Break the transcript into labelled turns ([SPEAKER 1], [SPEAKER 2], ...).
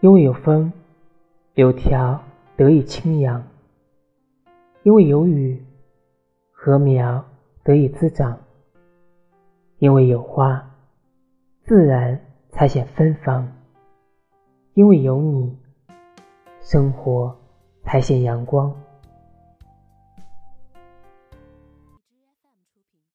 [SPEAKER 1] 因为有风柳条得以轻扬。因为有雨禾苗得以滋长。因为有花自然才显芬芳。因为有你生活才显阳光。